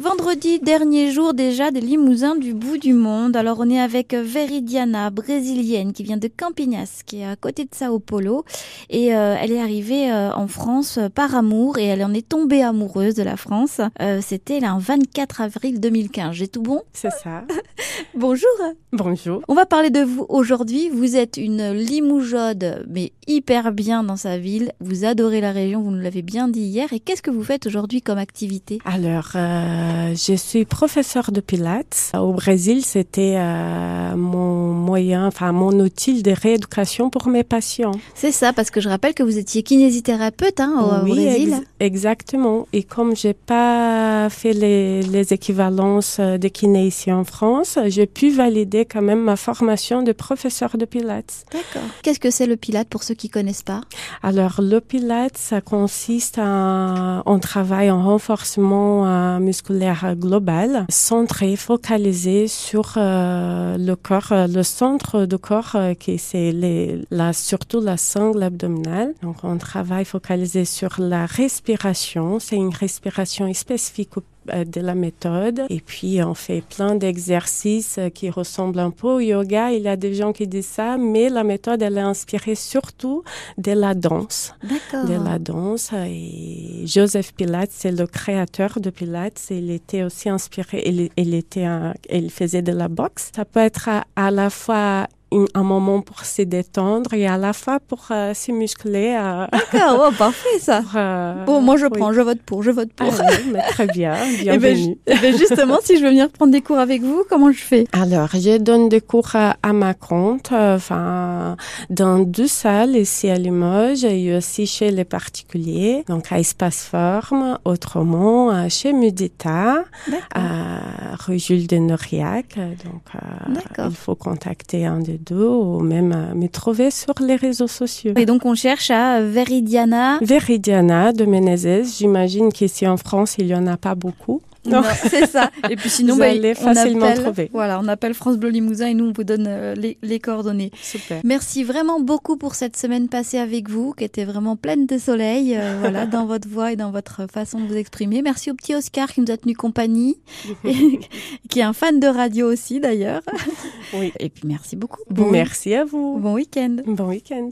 Vendredi, dernier jour déjà des limousins du bout du monde. Alors on est avec Veridiana, brésilienne, qui vient de Campinas, qui est à côté de Sao Paulo. Et euh, elle est arrivée euh, en France par amour et elle en est tombée amoureuse de la France. Euh, C'était un 24 avril 2015. J'ai tout bon? C'est ça. Bonjour. Bonjour. On va parler de vous aujourd'hui. Vous êtes une limougeaude, mais hyper bien dans sa ville. Vous adorez la région, vous nous l'avez bien dit hier. Et qu'est-ce que vous faites aujourd'hui comme activité? Alors, euh, je suis professeur de pilates. Au Brésil, c'était euh, mon moyen, enfin mon outil de rééducation pour mes patients. C'est ça, parce que je rappelle que vous étiez kinésithérapeute hein, au, oui, Brésil. ex- exactement. Et comme j'ai pas fait les, les équivalences de kiné ici en France, j'ai pu valider quand même ma formation de professeur de pilates. D'accord. Qu'est-ce que c'est le pilate pour ceux qui connaissent pas? Alors, le pilates, ça consiste à, on travaille en renforcement euh, musculaire global, centré, focalisé sur euh, le corps, euh, le centre du corps, euh, qui c'est la, surtout la sangle abdominale. Donc, on travaille focalisé sur la respiration. C'est une respiration spécifique au de la méthode. Et puis, on fait plein d'exercices euh, qui ressemblent un peu au yoga. Il y a des gens qui disent ça, mais la méthode, elle est inspirée surtout de la danse. D'accord. De la danse. Et Joseph Pilates, c'est le créateur de Pilates. Il était aussi inspiré, il, il était un- il faisait de la boxe. Ça peut être à, à la fois un moment pour se détendre et à la fois pour euh, se muscler. euh, D'accord, oh, parfait ça. pour, euh, Bon, moi je oui. prends, je vote pour, je vote pour. Ah mais très bien, Eh ben, bienvenue. ju- eh ben, justement, si je veux venir prendre des cours avec vous, comment je fais? Alors, je donne des cours à, à ma compte, enfin, dans deux salles ici à Limoges et aussi chez les particuliers, donc à Espace Forme, autrement chez Mudita, à rue Jules de Noriac. Donc, il faut contacter un des ou même euh, me trouver sur les réseaux sociaux. Et donc on cherche à Veridiana. Veridiana de Menezes, j'imagine qu'ici en France, il y en a pas beaucoup. Non, c'est ça. Et puis sinon, Vous bah, allez on facilement appelle, trouver. Voilà, on appelle France Bleu Limousin et nous on vous donne euh, les, les coordonnées. Super. Merci vraiment beaucoup pour cette semaine passée avec vous, qui était vraiment pleine de soleil, euh, voilà, dans votre voix et dans votre façon de vous exprimer. Merci au petit Oscar qui nous a tenu compagnie, et- qui est un fan de radio aussi d'ailleurs. Oui. Et puis merci beaucoup. Merci à vous. Bon week-end. Bon week-end.